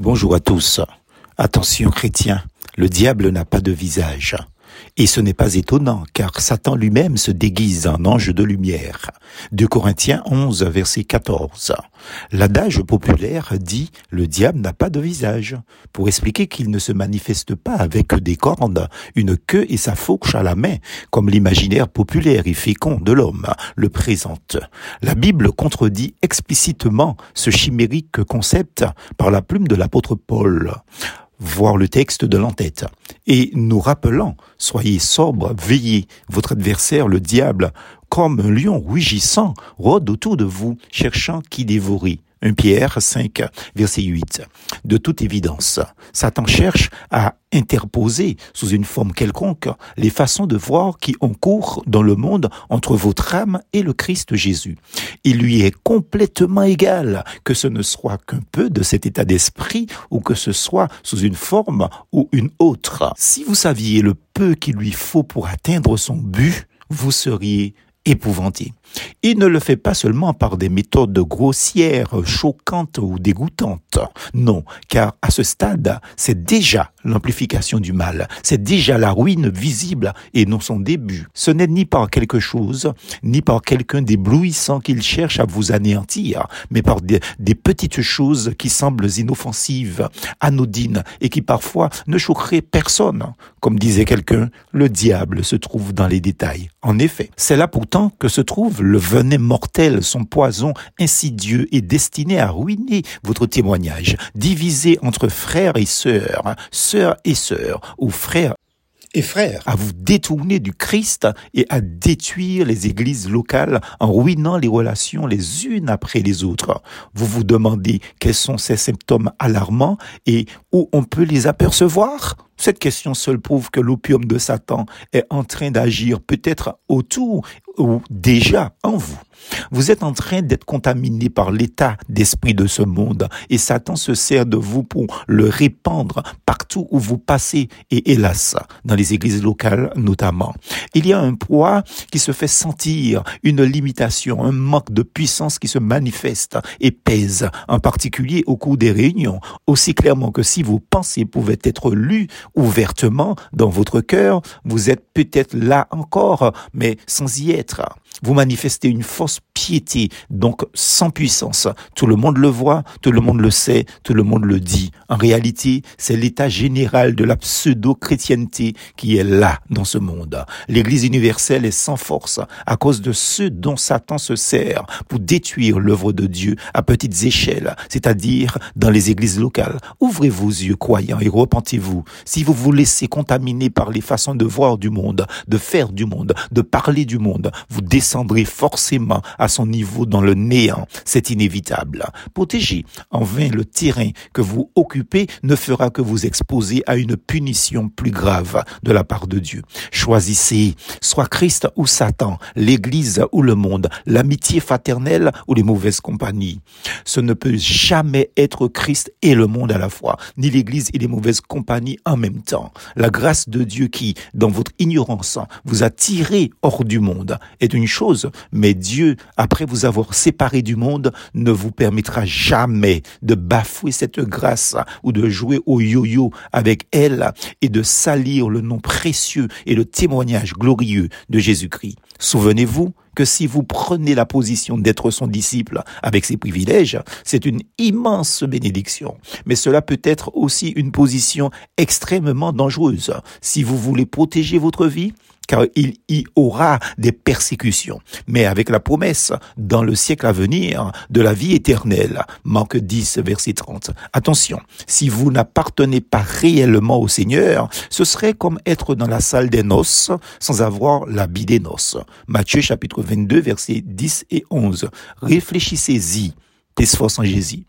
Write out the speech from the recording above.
Bonjour à tous. Attention chrétiens, le diable n'a pas de visage. Et ce n'est pas étonnant, car Satan lui-même se déguise en ange de lumière. 2 Corinthiens 11, verset 14. L'adage populaire dit « le diable n'a pas de visage », pour expliquer qu'il ne se manifeste pas avec des cornes, une queue et sa fauche à la main, comme l'imaginaire populaire et fécond de l'homme le présente. La Bible contredit explicitement ce chimérique concept par la plume de l'apôtre Paul voir le texte de l'entête. Et nous rappelant, soyez sobres, veillez, votre adversaire, le diable, comme un lion rugissant, rôde autour de vous, cherchant qui dévorer. 1 Pierre 5, verset 8. De toute évidence, Satan cherche à interposer sous une forme quelconque les façons de voir qui ont cours dans le monde entre votre âme et le Christ Jésus. Il lui est complètement égal que ce ne soit qu'un peu de cet état d'esprit ou que ce soit sous une forme ou une autre. Si vous saviez le peu qu'il lui faut pour atteindre son but, vous seriez épouvanté. Il ne le fait pas seulement par des méthodes grossières, choquantes ou dégoûtantes. Non, car à ce stade, c'est déjà l'amplification du mal. C'est déjà la ruine visible et non son début. Ce n'est ni par quelque chose, ni par quelqu'un d'éblouissant qu'il cherche à vous anéantir, mais par des, des, petites choses qui semblent inoffensives, anodines et qui parfois ne choqueraient personne. Comme disait quelqu'un, le diable se trouve dans les détails. En effet, c'est là pourtant que se trouve le venin mortel, son poison insidieux est destiné à ruiner votre témoignage, divisé entre frères et sœurs, sœurs et sœurs, ou frères et frères, à vous détourner du Christ et à détruire les églises locales en ruinant les relations les unes après les autres. Vous vous demandez quels sont ces symptômes alarmants et où on peut les apercevoir? Cette question seule prouve que l'opium de Satan est en train d'agir peut-être autour ou déjà en vous. Vous êtes en train d'être contaminé par l'état d'esprit de ce monde et Satan se sert de vous pour le répandre partout où vous passez et hélas, dans les églises locales notamment. Il y a un poids qui se fait sentir, une limitation, un manque de puissance qui se manifeste et pèse, en particulier au cours des réunions, aussi clairement que si vos pensées pouvaient être lues ouvertement dans votre cœur, vous êtes peut-être là encore, mais sans y être. Vous manifestez une fausse piété, donc sans puissance. Tout le monde le voit, tout le monde le sait, tout le monde le dit. En réalité, c'est l'état général de la pseudo-chrétienté qui est là dans ce monde. L'Église universelle est sans force à cause de ceux dont Satan se sert pour détruire l'œuvre de Dieu à petites échelles, c'est-à-dire dans les églises locales. Ouvrez vos yeux croyants et repentez-vous. Si vous vous laissez contaminer par les façons de voir du monde, de faire du monde, de parler du monde, descendrez forcément à son niveau dans le néant. C'est inévitable. Protéger en vain le terrain que vous occupez ne fera que vous exposer à une punition plus grave de la part de Dieu. Choisissez soit Christ ou Satan, l'Église ou le monde, l'amitié fraternelle ou les mauvaises compagnies. Ce ne peut jamais être Christ et le monde à la fois, ni l'Église et les mauvaises compagnies en même temps. La grâce de Dieu qui, dans votre ignorance, vous a tiré hors du monde est une mais Dieu, après vous avoir séparé du monde, ne vous permettra jamais de bafouer cette grâce ou de jouer au yo-yo avec elle et de salir le nom précieux et le témoignage glorieux de Jésus-Christ. Souvenez-vous que si vous prenez la position d'être son disciple avec ses privilèges, c'est une immense bénédiction. Mais cela peut être aussi une position extrêmement dangereuse. Si vous voulez protéger votre vie, car il y aura des persécutions, mais avec la promesse dans le siècle à venir de la vie éternelle. Manque 10, verset 30. Attention, si vous n'appartenez pas réellement au Seigneur, ce serait comme être dans la salle des noces sans avoir l'habit des noces. Matthieu chapitre 22, versets 10 et 11. Réfléchissez-y. Tes en Jésus.